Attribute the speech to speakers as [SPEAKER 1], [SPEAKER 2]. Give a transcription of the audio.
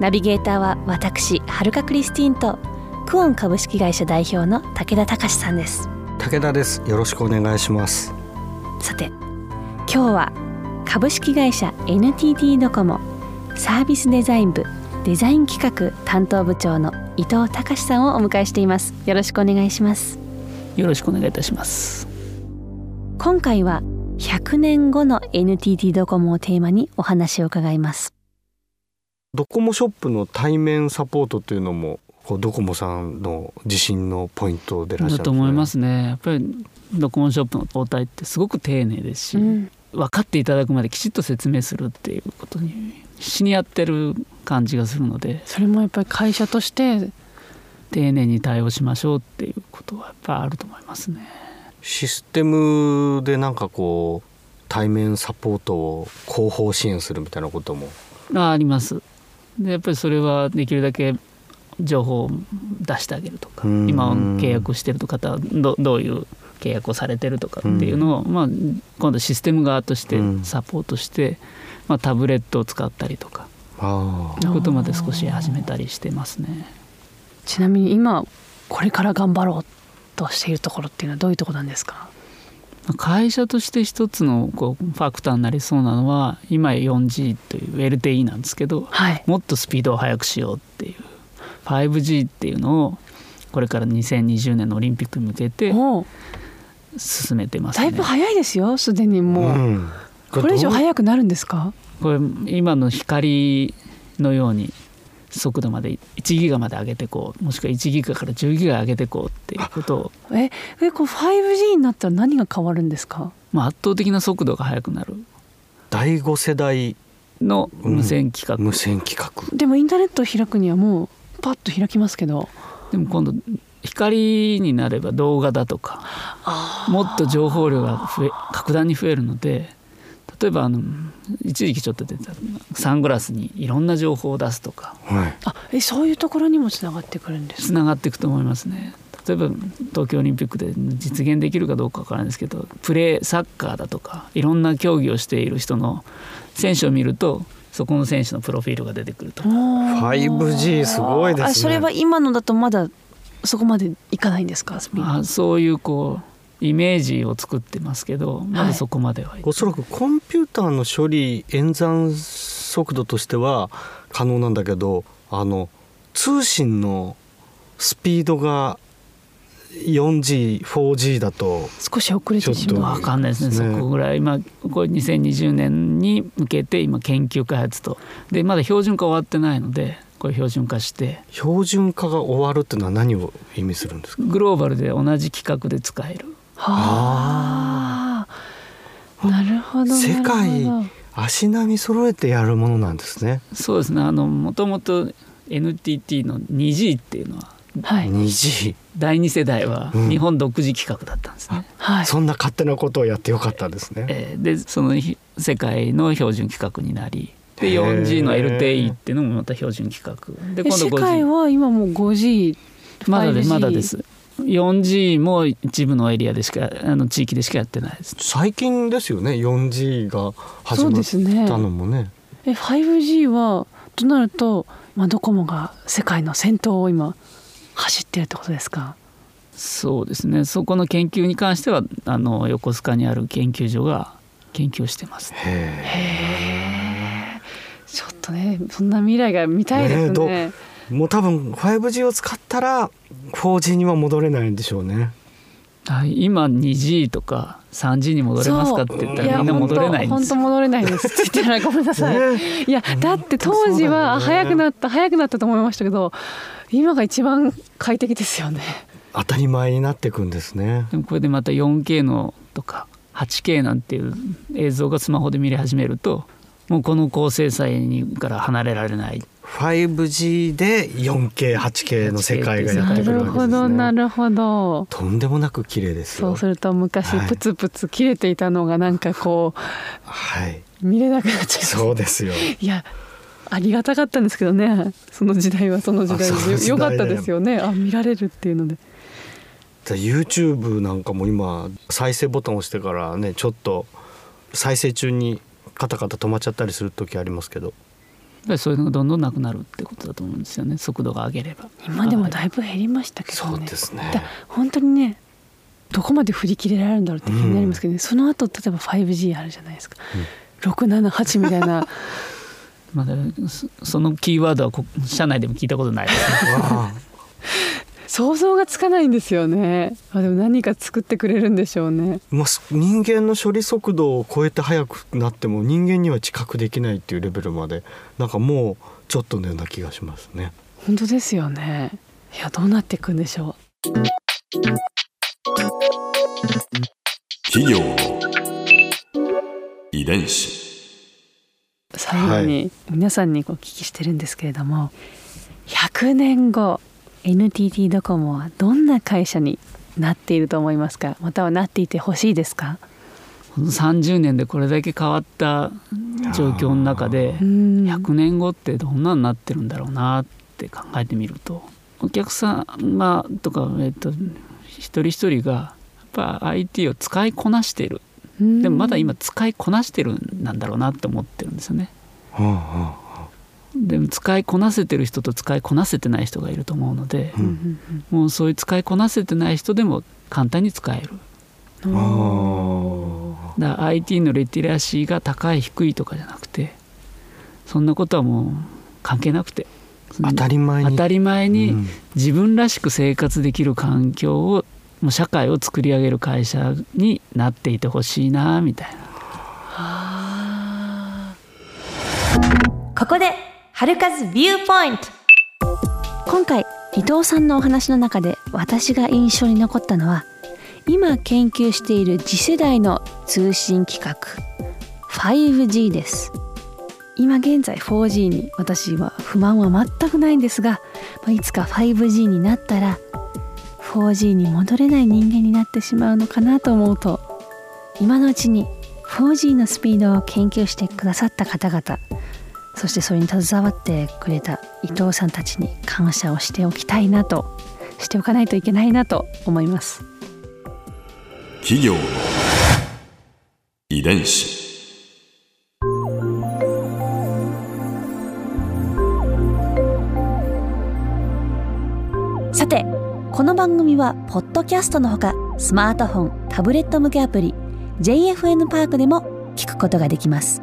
[SPEAKER 1] ナビゲーターは私はるかクリスティンとクオン株式会社代表の武田隆さんです。
[SPEAKER 2] 武田です。よろしくお願いします。
[SPEAKER 1] さて今日は株式会社 NTT ドコモサービスデザイン部デザイン企画担当部長の伊藤隆さんをお迎えしています。よろしくお願いします。
[SPEAKER 3] よろしくお願いいたします。
[SPEAKER 1] 今回は100年後の NTT ドコモをテーマにお話を伺います
[SPEAKER 2] ドコモショップの対面サポートというのもこうドコモさんの自信のポイントでらっしゃる、
[SPEAKER 3] だと思いますね。やっぱりドコモショップの応対ってすごく丁寧ですし、うん。分かっていただくまできちっと説明するっていうことに必死にやってる感じがするので
[SPEAKER 4] それもやっぱり会社として
[SPEAKER 3] 丁寧に対応しましょうっていうことはやっぱあると思いますね。
[SPEAKER 2] システムでなんかこう対面サポートを後方支援するみたいなことも？
[SPEAKER 3] あありますでやっぱりそれはできるだけ情報を出してあげるとか今契約してる方はどどういう契約をされてるとかっていうのを、まあ、今度システム側としてサポートして、まあ、タブレットを使ったりとかそういうことまで少し始めたりしてますね。
[SPEAKER 4] ちなみに今これから頑張ろうとしているところっていうのはどういうところなんですか？
[SPEAKER 3] 会社として一つのこうファクターになりそうなのは今 4G という LTE なんですけど、はい、もっとスピードを速くしようっていう 5G っていうのをこれから2020年のオリンピックに向けて進めてます、
[SPEAKER 4] ね、だいぶ早いですよすでにもう、うん、これ以上速くなるんですか？
[SPEAKER 3] これ今の光のように速度まで1ギガまで上げてこうもしくは1ギガから10ギガ上げてこうっていうことを。
[SPEAKER 4] ええこう 5G になったら何が変わるんですか、
[SPEAKER 3] まあ、圧倒的な速度が速くなる。
[SPEAKER 2] 第5世代
[SPEAKER 3] の無線規格、
[SPEAKER 2] うん、無線規格。
[SPEAKER 4] でもインターネットを開くにはもうパッと開きますけど。
[SPEAKER 3] でも今度光になれば動画だとかもっと情報量が増え格段に増えるので例えばあの一時期ちょっと出たサングラスにいろんな情報を出すとか、
[SPEAKER 4] はい、あえそういうところにもつながってくるんです
[SPEAKER 3] つながっていくと思いますね。例えば東京オリンピックで実現できるかどうかわからないですけどプレーサッカーだとかいろんな競技をしている人の選手を見るとそこの選手のプロフィールが出てくると
[SPEAKER 2] 5G すごいですね。
[SPEAKER 4] それは今のだとまだそこまでいかないんですか？
[SPEAKER 3] あそういうこうイメージを作ってますけどまだそこまでは、はい、
[SPEAKER 2] おそらくコンピューターの処理演算速度としては可能なんだけどあの通信のスピードが 4G、4G だと
[SPEAKER 4] 少し遅れてしま
[SPEAKER 3] う。分かんないですね、ね、そこぐらい、まあ、これ2020年に向けて今研究開発と。でまだ標準化終わってないのでこれ標準化して。
[SPEAKER 2] 標準化が終わるっていうのは何を意味するんですか？
[SPEAKER 3] グローバルで同じ規格で使える
[SPEAKER 4] はあ。なるほど
[SPEAKER 2] 世界足並み揃えてやるものなんですね。
[SPEAKER 3] そうですね。あのもともと NTT の 2G っていうのは
[SPEAKER 2] はい、2G
[SPEAKER 3] 第二世代は日本独自規格だったんですね、うん
[SPEAKER 2] はい、そんな勝手なことをやってよかったですね、
[SPEAKER 3] えー、でその世界の標準規格になりで 4G の LTE っていうのもまた標準規格
[SPEAKER 4] で今度 5G 世界は今もう 5G
[SPEAKER 3] まだでまだです 4G も一部のエリアでしかあの地域でしかやってないです
[SPEAKER 2] 最近ですよね 4G が始まったのもね。
[SPEAKER 4] ね。え 5G はとなると、まあ、ドコモが世界の先頭を今走ってるってことですか？
[SPEAKER 3] そうですね。そこの研究に関してはあの横須賀にある研究所が研究してます、ね、
[SPEAKER 4] へえ。ちょっとねそんな未来が見たいですね、ね、
[SPEAKER 2] もう多分 5G を使ったら 4G には戻れない。んでしょうね
[SPEAKER 3] はい、今 2G とか 3G に戻れますかって言ったらみんな戻れない。んです
[SPEAKER 4] 本当戻れない。ですって言ったらごめんなさい、ね、い。やだって当時は早くなった早くなったと思い。ましたけど今が一番快適ですよね
[SPEAKER 2] 当たり前になっていくんですね
[SPEAKER 3] でもこれでまた 4K のとか 8K なんてい。う映像がスマホで見れ始めるともうこの高精細にから離れられない。
[SPEAKER 2] 5G で 4K8K の世界がやってくるわけですね。
[SPEAKER 4] なるほどなるほど。
[SPEAKER 2] とんでもなく綺麗ですよ。
[SPEAKER 4] そうすると昔
[SPEAKER 2] はい。
[SPEAKER 4] プツプツ切れていたのがなんかこ
[SPEAKER 2] はい、
[SPEAKER 4] う見れなくなっちゃいます
[SPEAKER 2] そうですよ。
[SPEAKER 4] いやありがたかったんですけどね。その時代はその時代で。よかったですよね。あ見られるっていうので。
[SPEAKER 2] で YouTube なんかも今再生ボタンを押してからねちょっと再生中にカタカタ止まっちゃったりする時ありますけど
[SPEAKER 3] ぱりそういうのがどんどんなくなるってことだと思うんですよね。速度が上げれば。
[SPEAKER 4] 今でもだいぶ減りましたけど
[SPEAKER 2] そう
[SPEAKER 4] ね
[SPEAKER 2] ですね。
[SPEAKER 4] だ本当にねどこまで振り切れられるんだろうって気になりますけどね、その後例えば 5G あるじゃないですか、678みたいな。
[SPEAKER 3] まだそそのキーワードはこ社内でも聞いたことないですね。
[SPEAKER 2] あ
[SPEAKER 4] 想像がつかないんですよね。あでも何か作ってくれるんでしょうね。
[SPEAKER 2] あまあ人間の処理速度を超えて速くなっても人間には知覚できないっていうレベルまでなんかもうちょっとのような気がしますね。
[SPEAKER 4] 本当ですよね。いやどうなっていくんでしょ
[SPEAKER 5] 企業の遺伝子。
[SPEAKER 4] う最後に皆さんにお聞きしてるんですけれども、100年後 NTT ドコモはどんな会社になっていると思いますか？またはなっていてほしいですか？
[SPEAKER 3] この30年でこれだけ変わった状況の中で
[SPEAKER 4] うん。
[SPEAKER 3] 100年後ってどんなになってるんだろうなって考えてみるとお客様とか、えっと、一人一人がやっぱ IT を使いこなしているでもまだ今使いこなしてるんなんだろうなって思ってるんですよね。
[SPEAKER 2] は
[SPEAKER 3] でも使いこなせてる人と使いこなせてない人がいると思うので、
[SPEAKER 4] うん。うん
[SPEAKER 3] もうそういう使いこなせてない人でも簡単に使える。だから IT のリテラシーが高い低いとかじゃなくてそんなことはもう関係なくて。
[SPEAKER 2] 当たり前に。
[SPEAKER 3] 当たり前に
[SPEAKER 2] うん。
[SPEAKER 3] 自分らしく生活できる環境をもう社会を作り上げる会社になっていてほしいなみたいな。
[SPEAKER 4] あ
[SPEAKER 1] ここで春風ビューポイント今回伊藤さんのお話の中で私が印象に残ったのは今研究している次世代の通信規格 5G です。今現在 4G に私は不満は全くないんですがいつか 5G になったら 4G に戻れない人間になってしまうのかなと思うと今のうちに 4G のスピードを研究してくださった方々そしてそれに携わってくれた伊藤さんたちに感謝をしておきたいなとしておかないといけないなと思います。
[SPEAKER 5] 企業の遺伝子。
[SPEAKER 1] さてこの番組はポッドキャストのほかスマートフォンタブレット向けアプリ JFN パークでも聞くことができます